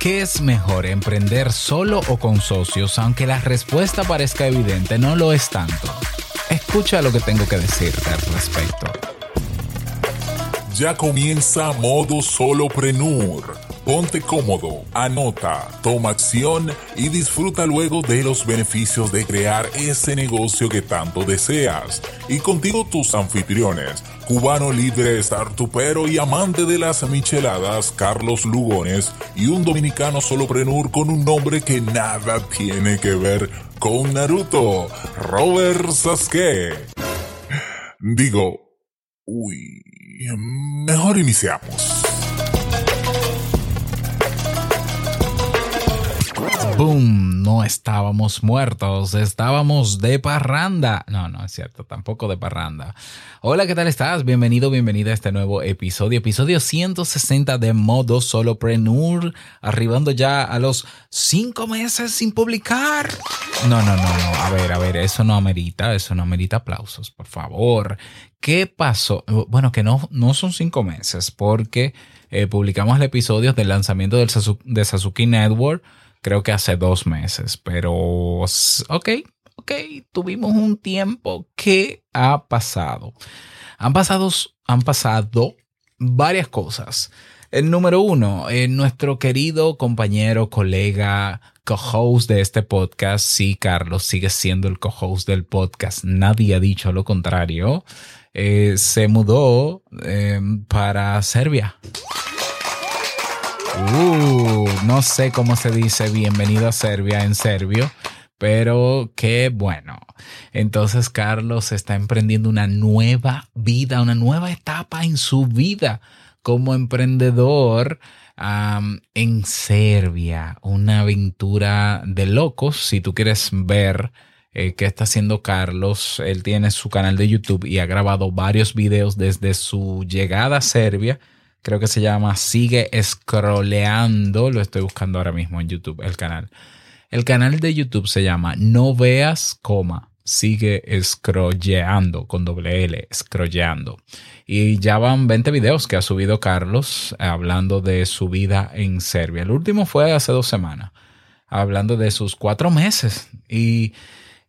¿Qué es mejor, emprender solo o con socios? Aunque la respuesta parezca evidente, no lo es tanto. Escucha lo que tengo que decirte al respecto. Ya comienza modo soloprenur. Ponte cómodo, anota, toma acción y disfruta luego de los beneficios de crear ese negocio que tanto deseas. Y contigo tus anfitriones, cubano libre, startupero y amante de las micheladas, Carlos Lugones, y un dominicano soloprenur con un nombre que nada tiene que ver con Naruto, Robert Sasuke. Digo, uy, mejor iniciamos. ¡Boom! No estábamos muertos, estábamos de parranda. No, no es cierto, tampoco de parranda. Hola, ¿qué tal estás? Bienvenido, bienvenida a este nuevo episodio, episodio 160 de Modo Solopreneur, arribando ya a los 5 meses sin publicar. No, no, no, no, a ver, a ver, eso no amerita, eso no amerita aplausos, por favor. ¿Qué pasó? Bueno, que no, no son 5 meses, porque eh, publicamos el episodio del lanzamiento de Sasuke Network creo que hace dos meses, pero ok, ok, tuvimos un tiempo. ¿Qué ha pasado? Han pasado, han pasado varias cosas. El número uno, eh, nuestro querido compañero, colega, co-host de este podcast, sí, Carlos, sigue siendo el co-host del podcast. Nadie ha dicho lo contrario. Eh, se mudó eh, para Serbia. Uh, no sé cómo se dice bienvenido a Serbia en serbio, pero qué bueno. Entonces Carlos está emprendiendo una nueva vida, una nueva etapa en su vida como emprendedor en Serbia. Una aventura de locos. Si tú quieres ver eh, qué está haciendo Carlos, él tiene su canal de YouTube y ha grabado varios videos desde su llegada a Serbia creo que se llama Sigue Scrolleando, lo estoy buscando ahora mismo en YouTube, el canal. El canal de YouTube se llama No Veas, coma, Sigue Scrolleando, con doble L, Scrolleando. Y ya van 20 videos que ha subido Carlos hablando de su vida en Serbia. El último fue hace dos semanas, hablando de sus cuatro meses. Y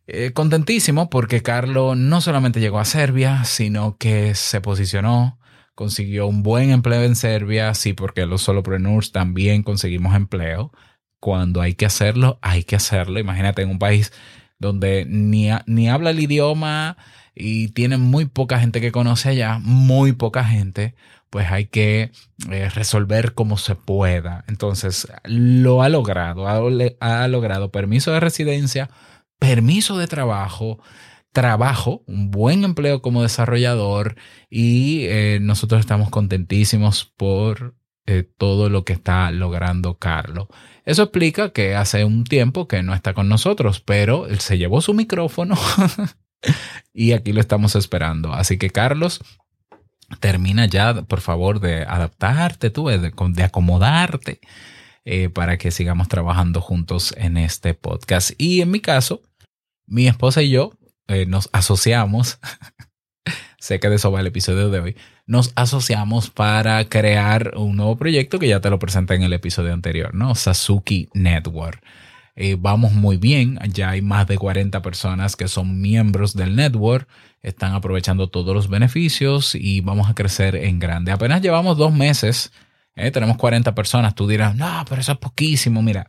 eh, contentísimo porque Carlos no solamente llegó a Serbia, sino que se posicionó consiguió un buen empleo en Serbia, sí, porque los solopreneurs también conseguimos empleo. Cuando hay que hacerlo, hay que hacerlo. Imagínate en un país donde ni, ni habla el idioma y tiene muy poca gente que conoce allá, muy poca gente, pues hay que eh, resolver como se pueda. Entonces, lo ha logrado, ha, ha logrado permiso de residencia, permiso de trabajo, trabajo, un buen empleo como desarrollador y eh, nosotros estamos contentísimos por eh, todo lo que está logrando Carlos. Eso explica que hace un tiempo que no está con nosotros, pero él se llevó su micrófono y aquí lo estamos esperando. Así que Carlos, termina ya, por favor, de adaptarte tú, de, acomodarte eh, para que sigamos trabajando juntos en este podcast. Y en mi caso, mi esposa y yo eh, nos asociamos, sé que de eso va el episodio de hoy, nos asociamos para crear un nuevo proyecto que ya te lo presenté en el episodio anterior, ¿no? Sasuki Network. Eh, vamos muy bien, ya hay más de 40 personas que son miembros del network, están aprovechando todos los beneficios y vamos a crecer en grande. Apenas llevamos dos meses, eh, tenemos 40 personas, tú dirás, no, pero eso es poquísimo, mira.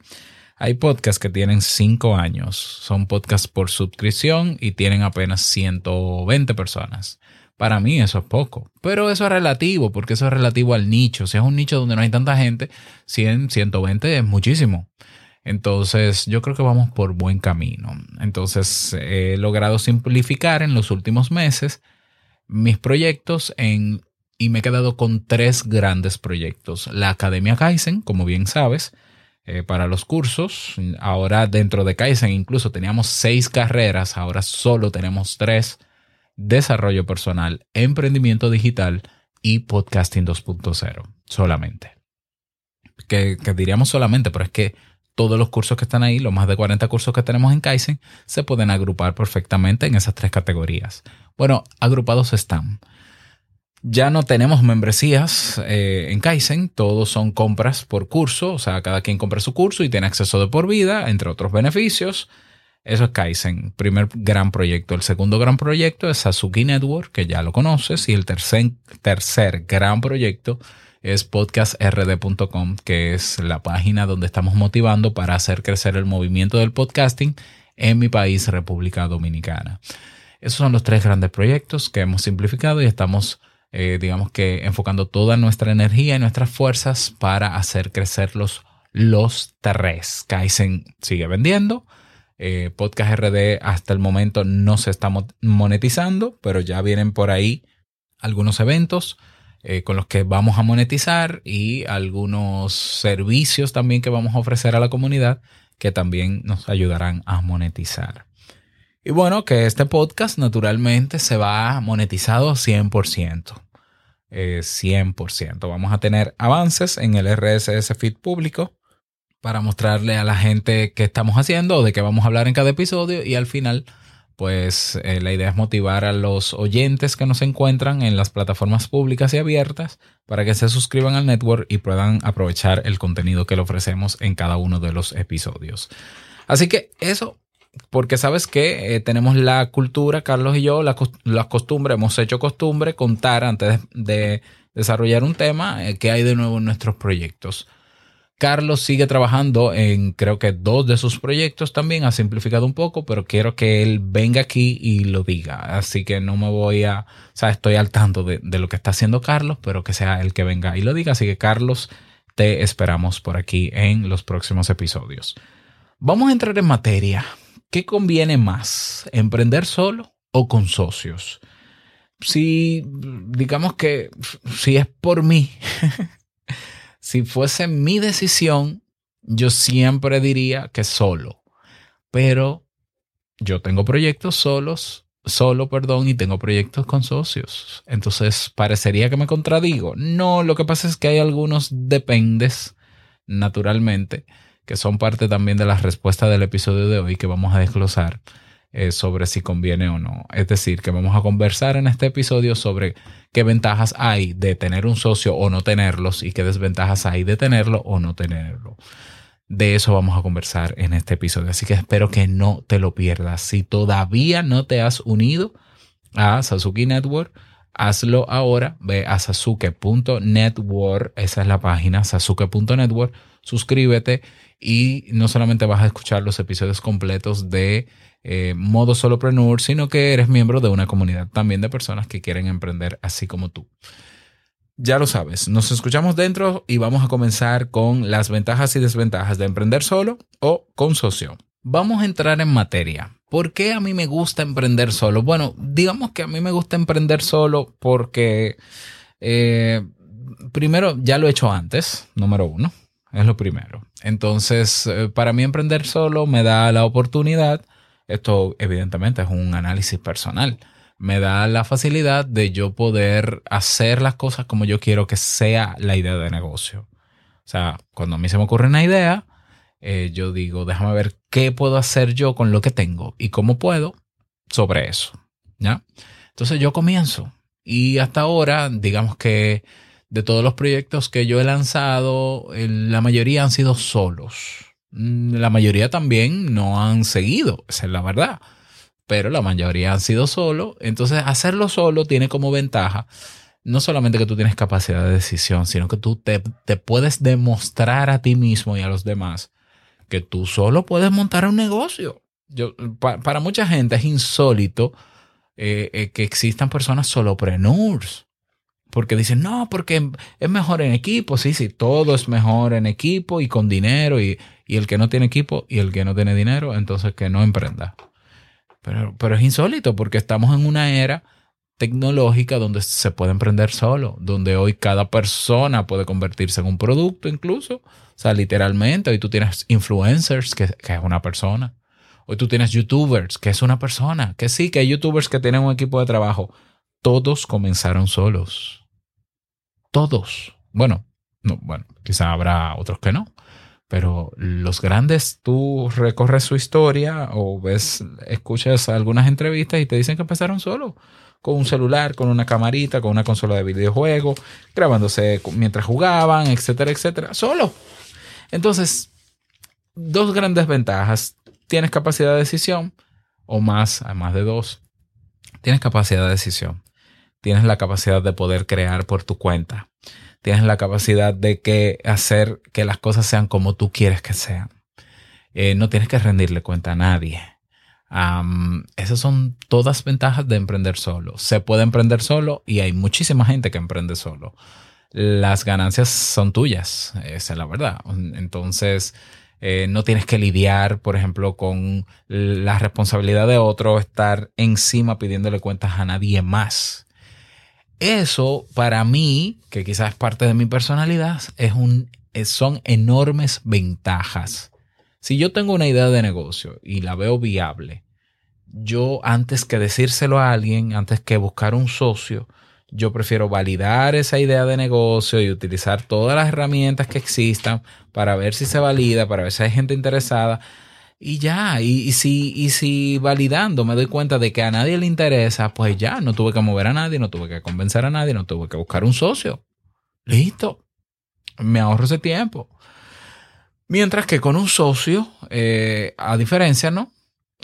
Hay podcasts que tienen 5 años, son podcasts por suscripción y tienen apenas 120 personas. Para mí eso es poco, pero eso es relativo, porque eso es relativo al nicho. Si es un nicho donde no hay tanta gente, 100, 120 es muchísimo. Entonces, yo creo que vamos por buen camino. Entonces, he logrado simplificar en los últimos meses mis proyectos y me he quedado con tres grandes proyectos. La Academia Kaizen, como bien sabes, eh, para los cursos. Ahora dentro de Kaizen incluso teníamos seis carreras, ahora solo tenemos tres. Desarrollo personal, emprendimiento digital y podcasting 2.0 solamente. Que, que, diríamos solamente, pero es que todos los cursos que están ahí, los más de 40 cursos que tenemos en Kaizen, se pueden agrupar perfectamente en esas tres categorías. Bueno, agrupados están. Ya no tenemos membresías eh, en Kaizen, todos son compras por curso, o sea, cada quien compra su curso y tiene acceso de por vida, entre otros beneficios. Eso es Kaizen, primer gran proyecto. El segundo gran proyecto es Sasuki Network, que ya lo conoces, y el tercer, tercer gran proyecto es podcastrd.com, que es la página donde estamos motivando para hacer crecer el movimiento del podcasting en mi país, República Dominicana. Esos son los tres grandes proyectos que hemos simplificado y estamos, eh, digamos que, enfocando toda nuestra energía y nuestras fuerzas para hacer crecer los, los tres. Kaizen sigue vendiendo. Eh, Podcast RD hasta el momento no se está monetizando, pero ya vienen por ahí algunos eventos eh, con los que vamos a monetizar y algunos servicios también que vamos a ofrecer a la comunidad que también nos ayudarán a monetizar. Y bueno, que este podcast naturalmente se va monetizado 100%. 100%. Eh, vamos a tener avances en el RSS feed público para mostrarle a la gente qué estamos haciendo de qué vamos a hablar en cada episodio y al final pues eh, la idea es motivar a los oyentes que nos encuentran en las plataformas públicas y abiertas para que se suscriban al network y puedan aprovechar el contenido que le ofrecemos en cada uno de los episodios. Así que eso, porque sabes que eh, tenemos la cultura, Carlos y yo, la, costumbre, hemos hecho costumbre contar antes de, desarrollar un tema eh, que hay de nuevo en nuestros proyectos. Carlos sigue trabajando en creo que dos de sus proyectos también, ha simplificado un poco, pero quiero que él venga aquí y lo diga. Así que no me voy a, o sea, estoy al tanto de, de lo que está haciendo Carlos, pero que sea el que venga y lo diga. Así que Carlos, te esperamos por aquí en los próximos episodios. Vamos a entrar en materia. ¿Qué conviene más? ¿Emprender solo o con socios? Si, digamos que, si es por mí, Si fuese mi decisión, yo siempre diría que solo. Pero yo tengo proyectos solos, solo, perdón, y tengo proyectos con socios. Entonces, parecería que me contradigo. No, lo que pasa es que hay algunos dependes, naturalmente, que son parte también de la respuesta del episodio de hoy que vamos a desglosar eh, sobre si conviene o no. Es decir, que vamos a conversar en este episodio sobre qué ventajas hay de tener un socio o no tenerlos y qué desventajas hay de tenerlo o no tenerlo. De eso vamos a conversar en este episodio. Así que espero que no te lo pierdas. Si todavía no te has unido a Sasuke Network, hazlo ahora. Ve a sasuke.network. Esa es la página, sasuke.network. Suscríbete y no solamente vas a escuchar los episodios completos de eh, modo solopreneur, sino que eres miembro de una comunidad también de personas que quieren emprender así como tú. Ya lo sabes, nos escuchamos dentro y vamos a comenzar con las ventajas y desventajas de emprender solo o con socio. Vamos a entrar en materia. ¿Por qué a mí me gusta emprender solo? Bueno, digamos que a mí me gusta emprender solo porque, eh, primero, ya lo he hecho antes, número uno, es lo primero. Entonces, eh, para mí emprender solo me da la oportunidad esto evidentemente es un análisis personal. Me da la facilidad de yo poder hacer las cosas como yo quiero que sea la idea de negocio. O sea, cuando a mí se me ocurre una idea, eh, yo digo, déjame ver qué puedo hacer yo con lo que tengo y cómo puedo sobre eso. ¿Ya? Entonces yo comienzo. Y hasta ahora, digamos que de todos los proyectos que yo he lanzado, la mayoría han sido solos. Mm, la mayoría también no han seguido, esa es la verdad. Pero la mayoría han sido solo. Entonces, hacerlo solo tiene como ventaja no solamente que tú tienes capacidad de decisión, sino que tú te, puedes demostrar a ti mismo y a los demás que tú solo puedes montar un negocio. Yo, para mucha gente es insólito eh, eh, que existan personas solopreneurs. Porque dicen, no, porque es mejor en equipo. Sí, sí, todo es mejor en equipo y con dinero y y el que no tiene equipo y el que no tiene dinero, entonces que no emprenda. Pero, pero es insólito porque estamos en una era tecnológica donde se puede emprender solo, donde hoy cada persona puede convertirse en un producto incluso. O sea, literalmente, hoy tú tienes influencers, que, que es una persona. Hoy tú tienes youtubers, que es una persona. Que sí, que hay youtubers que tienen un equipo de trabajo. Todos comenzaron solos. Todos. Bueno, no, bueno, quizá habrá otros que no. Pero los grandes, tú recorres su historia o ves, escuchas algunas entrevistas y te dicen que empezaron solo. con un celular, con una camarita, con una consola de videojuego, grabándose mientras jugaban, etcétera, etcétera, solo. Entonces, dos grandes ventajas. Tienes capacidad de decisión, o más, además de dos. Tienes capacidad de decisión. Tienes la capacidad de poder crear por tu cuenta. Tienes la capacidad de que hacer que las cosas sean como tú quieres que sean. Eh, no tienes que rendirle cuenta a nadie esas son todas ventajas de emprender solo. Se puede emprender solo y hay muchísima gente que emprende solo. Las ganancias son tuyas, esa es la verdad. Entonces, eh, no tienes que lidiar, por ejemplo, con la responsabilidad de otro, estar encima pidiéndole cuentas a nadie más. Eso, para mí, que quizás es parte de mi personalidad, es un, son enormes ventajas. Si yo tengo una idea de negocio y la veo viable, yo antes que decírselo a alguien, antes que buscar un socio, yo prefiero validar esa idea de negocio y utilizar todas las herramientas que existan para ver si se valida, para ver si hay gente interesada. Y ya, y, si, y si validando me doy cuenta de que a nadie le interesa, pues ya, no tuve que mover a nadie, no tuve que convencer a nadie, no tuve que buscar un socio. Listo. Me ahorro ese tiempo. Mientras que con un socio, eh, a diferencia, ¿no?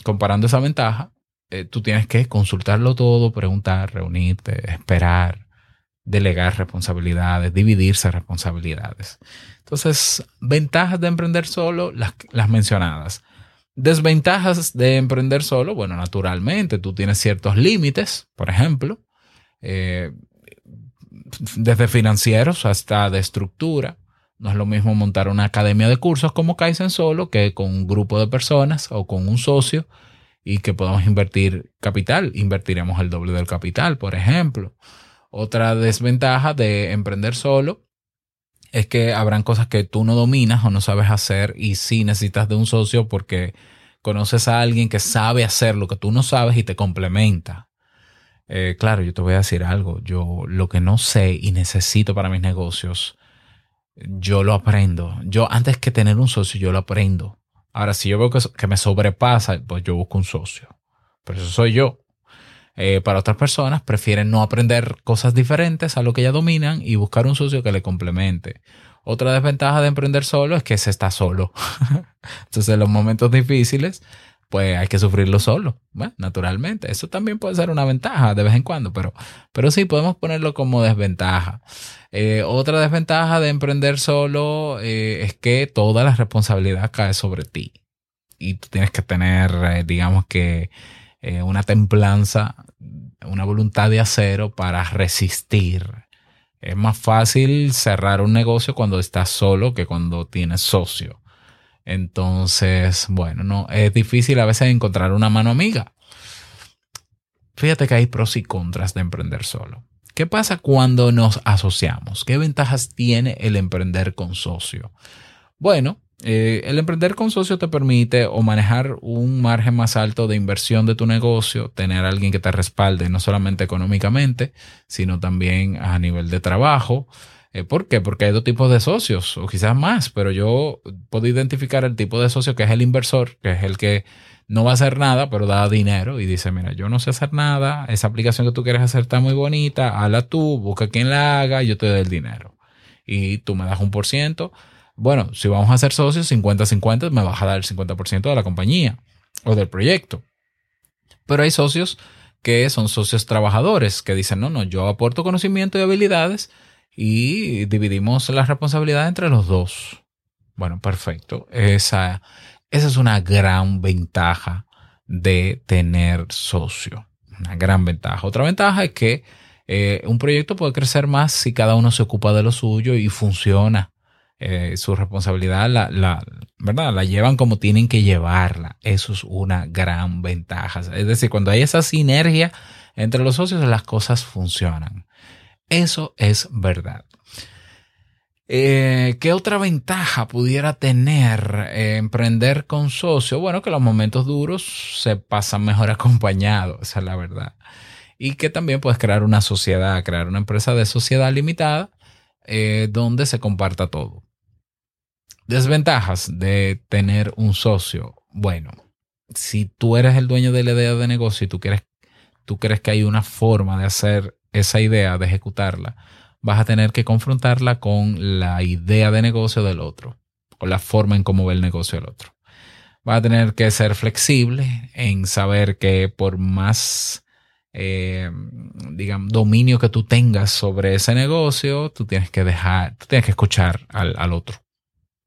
Comparando esa ventaja, eh, tú tienes que consultarlo todo, preguntar, reunirte, esperar, delegar responsabilidades, dividirse responsabilidades. Entonces, ventajas de emprender solo, las, las mencionadas. Desventajas de emprender solo, bueno, naturalmente tú tienes ciertos límites, por ejemplo, eh, desde financieros hasta de estructura. No es lo mismo montar una academia de cursos como Kaizen solo que con un grupo de personas o con un socio y que podamos invertir capital. Invertiremos el doble del capital, por ejemplo. Otra desventaja de emprender solo es que habrán cosas que tú no dominas o no sabes hacer y sí necesitas de un socio porque conoces a alguien que sabe hacer lo que tú no sabes y te complementa. Eh, claro, yo te voy a decir algo. Yo lo que no sé y necesito para mis negocios yo lo aprendo. Yo antes que tener un socio, yo lo aprendo. Ahora, si yo veo que, me sobrepasa, pues yo busco un socio. Pero eso soy yo. Eh, para otras personas prefieren no aprender cosas diferentes a lo que ya dominan y buscar un socio que le complemente. Otra desventaja de emprender solo es que se está solo. Entonces, en los momentos difíciles, pues hay que sufrirlo solo, bueno, naturalmente. Eso también puede ser una ventaja de vez en cuando, pero, pero sí podemos ponerlo como desventaja. Eh, otra desventaja de emprender solo eh, es que toda la responsabilidad cae sobre ti y tú tienes que tener, digamos que, una templanza, una voluntad de acero para resistir. Es más fácil cerrar un negocio cuando estás solo que cuando tienes socio. Entonces, bueno, no, es difícil a veces encontrar una mano amiga. Fíjate que hay pros y contras de emprender solo. ¿Qué pasa cuando nos asociamos? ¿Qué ventajas tiene el emprender con socio? Bueno, eh, el emprender con socio te permite o manejar un margen más alto de inversión de tu negocio, tener a alguien que te respalde no solamente económicamente, sino también a nivel de trabajo, eh, ¿Por qué? Porque hay dos tipos de socios, o quizás más, pero yo puedo identificar el tipo de socio que es el inversor, que es el que no va a hacer nada, pero da dinero y dice, mira, yo no sé hacer nada, esa aplicación que tú quieres hacer está muy bonita, hazla tú, busca quien la haga, yo te doy el dinero. Y tú me das un por ciento. Bueno, si vamos a ser socios 50-50, me vas a dar el 50% de la compañía o del proyecto. Pero hay socios que son socios trabajadores, que dicen, no, no, yo aporto conocimiento y habilidades, y dividimos la responsabilidad entre los dos. Bueno, perfecto. Esa, esa es una gran ventaja de tener socio. Una gran ventaja. Otra ventaja es que eh, un proyecto puede crecer más si cada uno se ocupa de lo suyo y funciona. Eh, su responsabilidad la, la, ¿verdad? la llevan como tienen que llevarla. Eso es una gran ventaja. Es decir, cuando hay esa sinergia entre los socios, las cosas funcionan. Eso es verdad. Eh, ¿Qué otra ventaja pudiera tener eh, emprender con socio? Bueno, que los momentos duros se pasan mejor acompañados, esa es la verdad. Y que también puedes crear una sociedad, crear una empresa de sociedad limitada donde se comparta todo. Desventajas de tener un socio. Bueno, si tú eres el dueño de la idea de negocio y tú quieres tú crees que hay una forma de hacer esa idea, de ejecutarla, vas a tener que confrontarla con la idea de negocio del otro o la forma en cómo ve el negocio del otro. Vas a tener que ser flexible en saber que por más, eh, digamos, dominio que tú tengas sobre ese negocio, tú tienes que dejar, tú tienes que escuchar al, al otro.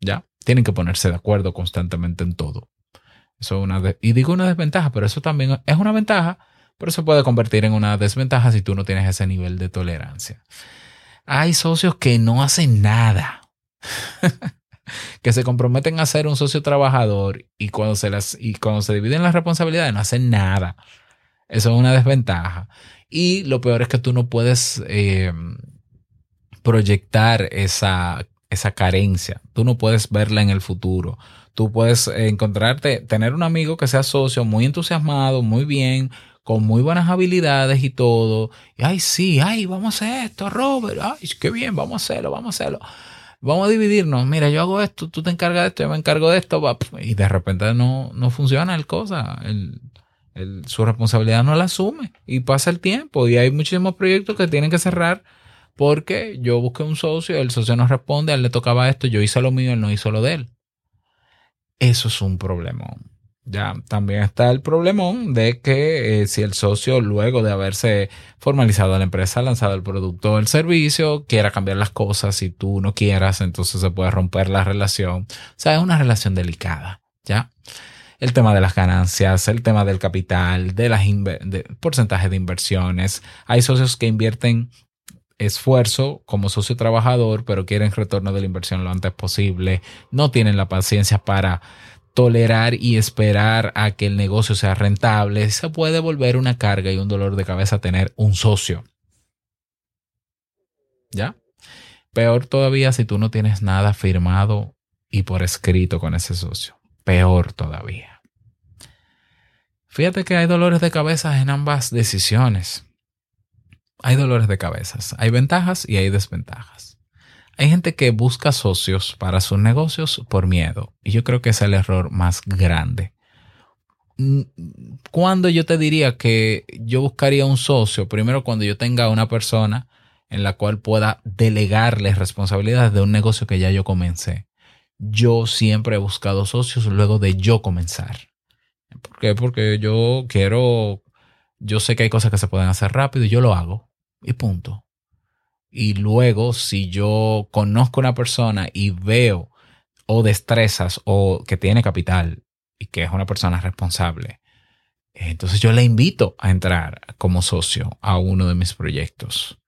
¿Ya? Tienen que ponerse de acuerdo constantemente en todo. Eso es una y digo una desventaja, pero eso también es una ventaja, pero se puede convertir en una desventaja si tú no tienes ese nivel de tolerancia. Hay socios que no hacen nada. que se comprometen a ser un socio trabajador y cuando se las y cuando se dividen las responsabilidades no hacen nada. Eso es una desventaja. Y lo peor es que tú no puedes eh, proyectar esa esa carencia. Tú no puedes verla en el futuro. Tú puedes encontrarte, tener un amigo que sea socio muy entusiasmado, muy bien, con muy buenas habilidades y todo. Y, ay, sí, ay, vamos a hacer esto, Robert. Ay, qué bien, vamos a hacerlo, vamos a hacerlo. Vamos a dividirnos. Mira, yo hago esto, tú te encargas de esto, yo me encargo de esto. Y de repente no, no funciona el cosa. su responsabilidad no la asume. Y pasa el tiempo. Y hay muchísimos proyectos que tienen que cerrar porque yo busqué un socio, el socio no responde, a él le tocaba esto, yo hice lo mío, él no hizo lo de él. Eso es un problemón. Ya también está el problemón de que eh, si el socio, luego de haberse formalizado la empresa, lanzado el producto o el servicio, quiera cambiar las cosas y tú no quieras, entonces se puede romper la relación. O sea, es una relación delicada. Ya el tema de las ganancias, el tema del capital, de las de porcentaje de inversiones. Hay socios que invierten esfuerzo como socio trabajador, pero quieren retorno de la inversión lo antes posible. No tienen la paciencia para tolerar y esperar a que el negocio sea rentable, se puede volver una carga y un dolor de cabeza tener un socio. ¿Ya? Peor todavía si tú no tienes nada firmado y por escrito con ese socio. Peor todavía. Fíjate que hay dolores de cabeza en ambas decisiones. Hay dolores de cabeza. Hay ventajas y hay desventajas. Hay gente que busca socios para sus negocios por miedo y yo creo que es el error más grande. Mm, cuando yo te diría que yo buscaría un socio, primero cuando yo tenga una persona en la cual pueda delegarle responsabilidades de un negocio que ya yo comencé. Yo siempre he buscado socios luego de yo comenzar. ¿Por qué? Porque yo quiero, yo sé que hay cosas que se pueden hacer rápido y yo lo hago. Y punto. Y luego, si yo conozco a una persona y veo o destrezas o que tiene capital y que es una persona responsable, entonces yo le invito a entrar como socio a uno de mis proyectos.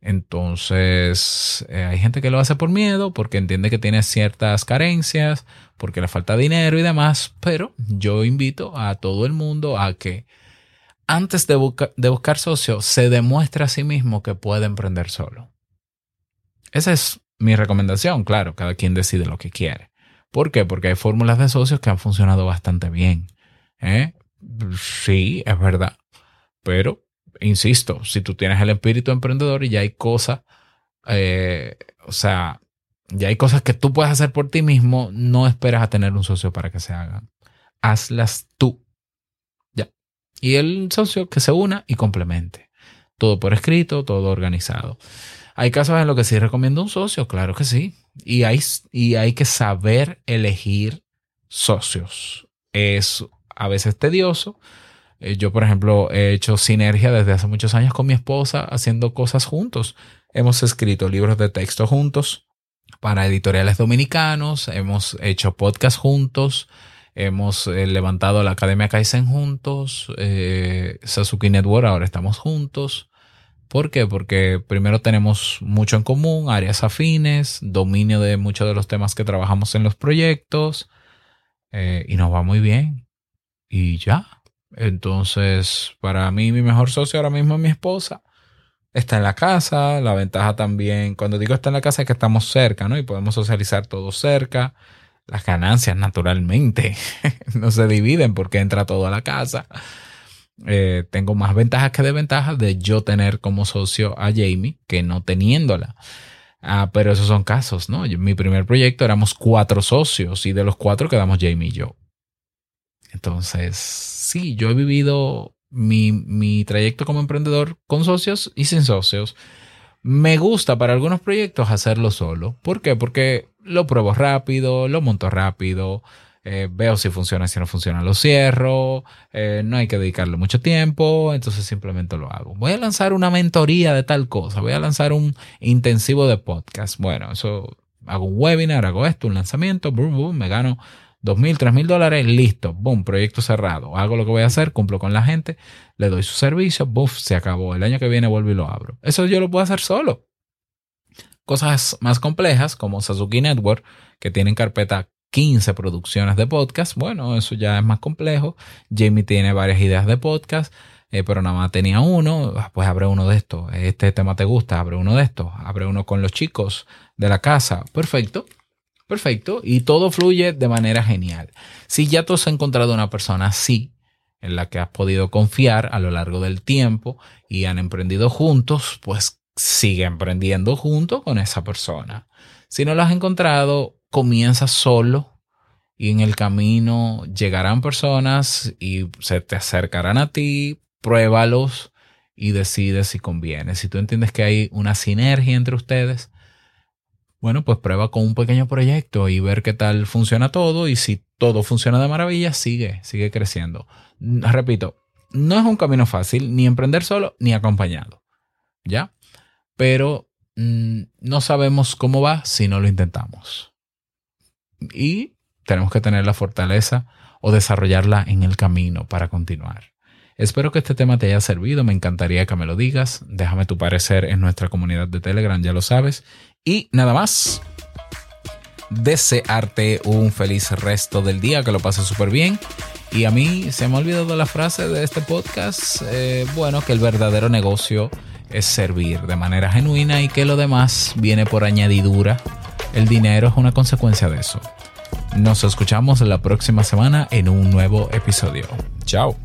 Entonces, eh, hay gente que lo hace por miedo, porque entiende que tiene ciertas carencias, porque le falta dinero y demás, pero yo invito a todo el mundo a que antes de, buscar socio, se demuestra a sí mismo que puede emprender solo. Esa es mi recomendación, claro, cada quien decide lo que quiere. ¿Por qué? Porque hay fórmulas de socios que han funcionado bastante bien. ¿eh? Sí, es verdad. Pero, insisto, si tú tienes el espíritu emprendedor y ya hay cosas, eh, o sea, ya hay cosas que tú puedes hacer por ti mismo, no esperas a tener un socio para que se hagan. Hazlas tú y el socio que se una y complemente. Todo por escrito, todo organizado. Hay casos en los que sí recomiendo un socio, claro que sí. Y hay, y hay que saber elegir socios. Es a veces tedioso. Eh, yo, por ejemplo, he hecho sinergia desde hace muchos años con mi esposa haciendo cosas juntos. Hemos escrito libros de texto juntos para editoriales dominicanos, hemos hecho podcast juntos, Hemos eh, levantado la Academia Kaizen juntos, eh, Sasuke Network, ahora estamos juntos. ¿Por qué? Porque primero tenemos mucho en común, áreas afines, dominio de muchos de los temas que trabajamos en los proyectos eh, y nos va muy bien. Y ya. Entonces, para mí, mi mejor socio ahora mismo es mi esposa. Está en la casa. La ventaja también, cuando digo está en la casa, es que estamos cerca, ¿no? Y podemos socializar todos cerca. Las ganancias naturalmente no se dividen porque entra todo a la casa. Eh, tengo más ventajas que desventajas de yo tener como socio a Jamie que no teniéndola. Ah, pero esos son casos, ¿no? mi primer proyecto éramos cuatro socios y de los cuatro quedamos Jamie y yo. Entonces, sí, yo he vivido mi, mi trayecto como emprendedor con socios y sin socios. Me gusta para algunos proyectos hacerlo solo. ¿Por qué? Porque lo pruebo rápido, lo monto rápido, eh, veo si funciona, si no funciona, lo cierro, eh, no hay que dedicarle mucho tiempo, entonces simplemente lo hago. Voy a lanzar una mentoría de tal cosa, voy a lanzar un intensivo de podcast. Bueno, eso hago un webinar, hago esto, un lanzamiento, boom, boom, me gano dos mil, tres mil dólares, listo, boom, proyecto cerrado. Hago lo que voy a hacer, cumplo con la gente, le doy su servicio, boom, se acabó. El año que viene vuelvo y lo abro. Eso yo lo puedo hacer solo. Cosas más complejas como Sasuke Network, que tienen carpeta 15 producciones de podcast. Bueno, eso ya es más complejo. Jamie tiene varias ideas de podcast, eh, pero nada más tenía uno. Ah, pues abre uno de estos. Este tema te gusta, abre uno de estos. Abre uno con los chicos de la casa. Perfecto. Perfecto. Y todo fluye de manera genial. Si ya tú has encontrado una persona así, en la que has podido confiar a lo largo del tiempo y han emprendido juntos, pues sigue emprendiendo junto con esa persona. Si no lo has encontrado, comienza solo y en el camino llegarán personas y se te acercarán a ti, pruébalos y decides si conviene. Si tú entiendes que hay una sinergia entre ustedes, bueno, pues prueba con un pequeño proyecto y ver qué tal funciona todo y si todo funciona de maravilla, sigue, sigue creciendo. Repito, no es un camino fácil ni emprender solo ni acompañado, ¿ya? Pero mm, no sabemos cómo va si no lo intentamos y tenemos que tener la fortaleza o desarrollarla en el camino para continuar. Espero que este tema te haya servido, me encantaría que me lo digas, déjame tu parecer en nuestra comunidad de Telegram, ya lo sabes. Y nada más, desearte un feliz resto del día, que lo pases súper bien. Y a mí se me ha olvidado la frase de este podcast, eh, bueno, que el verdadero negocio es servir de manera genuina y que lo demás viene por añadidura el dinero es una consecuencia de eso. Nos escuchamos la próxima semana en un nuevo episodio. Chao.